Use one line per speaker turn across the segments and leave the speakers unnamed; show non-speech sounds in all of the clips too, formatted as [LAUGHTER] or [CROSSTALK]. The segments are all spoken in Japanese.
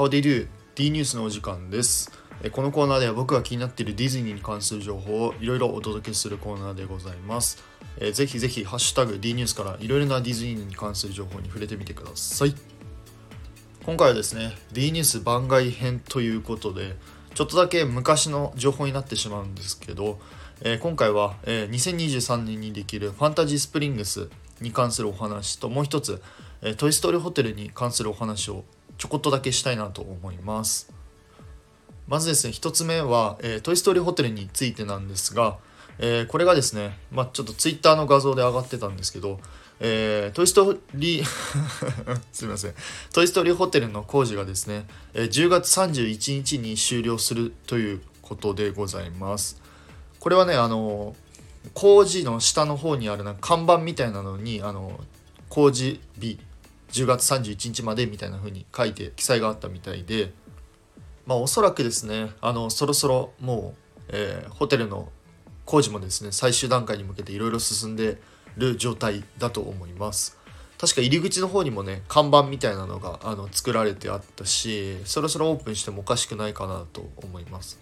How they do? D ニュースのお時間です。このコーナーでは僕が気になっているディズニーに関する情報をいろいろお届けするコーナーでございます。ぜひぜひ、ハッシュタグ D ニュースからいろいろなディズニーに関する情報に触れてみてください。今回はですね、D ニュース番外編ということで、ちょっとだけ昔の情報になってしまうんですけど、え今回は、え2023年にできるファンタジースプリングスに関するお話ともう一つ、えトイ・ストーリーホテルに関するお話をちょこっとだけしたいなと思います。まずですね一つ目は、えートイ・ストーリーホテルについてなんですが、えーこれがですね、まあ、ちょっとツイッターの画像で上がってたんですけど、えートイ・ストーリー [LAUGHS] すみません。トイ・ストーリーホテルの工事がですね、えー10月31日に終了するということでございます。これはねあの工事の下の方にあるなんか看板みたいなのにあの工事日10月31日までみたいな風に書いて記載があったみたいでまあおそらくですねあのそろそろもう、えーホテルの工事もですね最終段階に向けていろいろ進んでる状態だと思います。確か入り口の方にもね看板みたいなのがあの作られてあったしそろそろオープンしてもおかしくないかなと思います。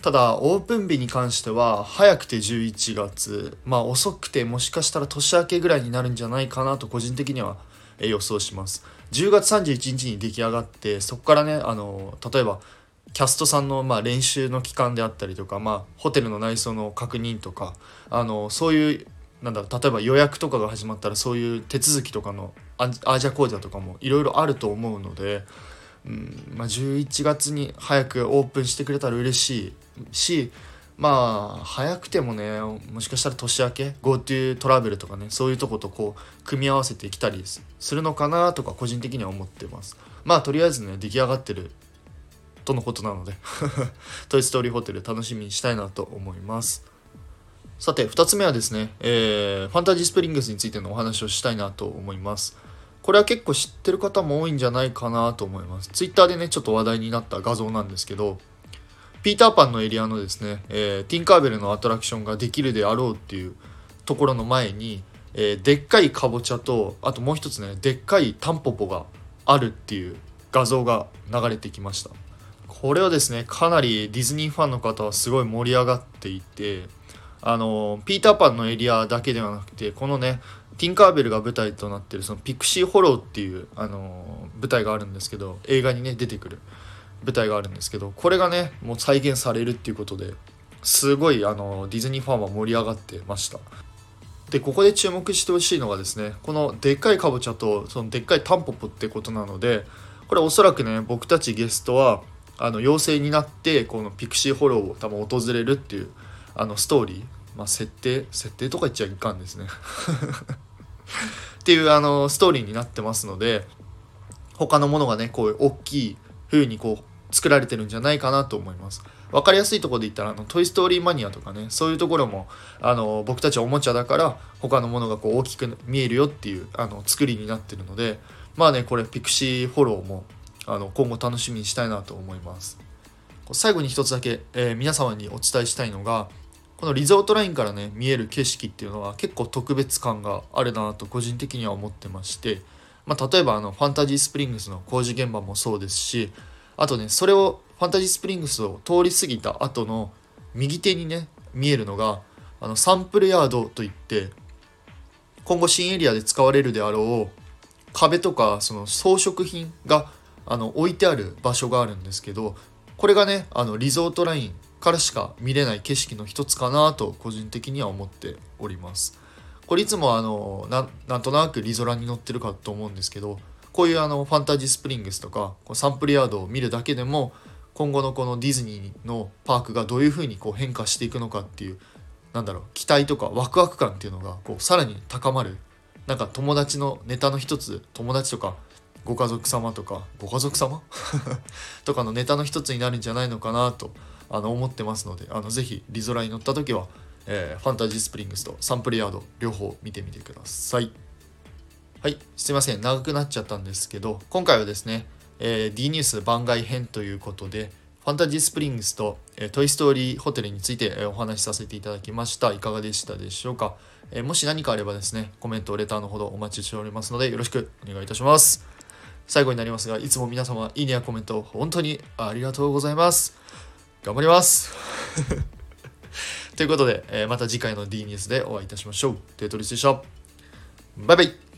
ただオープン日に関しては早くて11月まあ遅くてもしかしたら年明けぐらいになるんじゃないかなと個人的にはえ予想します。10月31日に出来上がってそこからねあの例えばキャストさんのまあ練習の期間であったりとか、まあ、ホテルの内装の確認とかあのそういうなんだろ例えば予約とかが始まったらそういう手続きとかのアージャ講座とかもいろいろあると思うので、うんまあ、11月に早くオープンしてくれたら嬉しいしまあ早くてもねもしかしたら年明け GoTo トラベルとかねそういうとことこう組み合わせてきたりするのかなとか個人的には思ってます。まあとりあえずね出来上がってるとのことなので [LAUGHS] トイ・ストーリーホテル楽しみにしたいなと思います。さて2つ目はですね、えーファンタジースプリングスについてのお話をしたいなと思います。これは結構知ってる方も多いんじゃないかなと思います。ツイッターでねちょっと話題になった画像なんですけどピーターパンのエリアのですね、えーティンカーベルのアトラクションができるであろうっていうところの前に、えーでっかいかぼちゃとあともう一つねでっかいタンポポがあるっていう画像が流れてきました。これはですねかなりディズニーファンの方はすごい盛り上がっていてあのピーターパンのエリアだけではなくてこのねティンカーベルが舞台となってるそのピクシーホローっていうあの舞台があるんですけど映画にね出てくる。舞台があるんですけどこれがねもう再現されるっていうことですごいあのディズニーファンは盛り上がってました。でここで注目してほしいのがですねこのでっかいかぼちゃとそのでっかいタンポポってことなのでこれおそらくね僕たちゲストはあの妖精になってこのピクシーホローを多分訪れるっていうあのストーリー、まあ、設定設定とか言っちゃいかんですね。っていうあのストーリーになってますので他のものがねこういう大きい風にこう作られてるんじゃないかなと思います。分かりやすいとこで言ったらあの「トイ・ストーリーマニア」とかねそういうところもあの僕たちはおもちゃだから他のものがこう大きく見えるよっていうあの作りになってるのでまあねこれピクシーフォローもあの今後楽しみにしたいなと思います。最後に一つだけ、えー皆様にお伝えしたいのがこのリゾートラインからね見える景色っていうのは結構特別感があるなと個人的には思ってまして、まあ、例えばあのファンタジースプリングスの工事現場もそうですしあとねそれをファンタジースプリングスを通り過ぎた後の右手にね見えるのがあのサンプルヤードといって今後新エリアで使われるであろう壁とかその装飾品があの置いてある場所があるんですけどこれがねあのリゾートラインからしか見れない景色の一つかなと個人的には思っております。これいつもあのななんとなくリゾラに乗ってるかと思うんですけどこういうあのファンタジースプリングスとかこうサンプルヤードを見るだけでも今後のこのディズニーのパークがどういう風にこう変化していくのかっていうなんだろう期待とかワクワク感っていうのがこうさらに高まる。なんか友達のネタの一つ友達とかご家族様とかご家族様？[LAUGHS] とかのネタの一つになるんじゃないのかなとあの思ってますのであのぜひリゾラに乗った時は、えーファンタジースプリングスとサンプルヤード両方見てみてください。はいすいません。長くなっちゃったんですけど今回はですね、えー D ニュース番外編ということでファンタジースプリングスと、えートイ・ストーリーホテルについて、えーお話しさせていただきました。いかがでしたでしょうか、えーもし何かあればですねコメントレターのほどお待ちしておりますのでよろしくお願いいたします。最後になりますがいつも皆様いいねやコメント本当にありがとうございます。頑張ります。[LAUGHS] ということで、えまた次回の D ニュースでお会いいたしましょう。テトリスでした。バイバイ。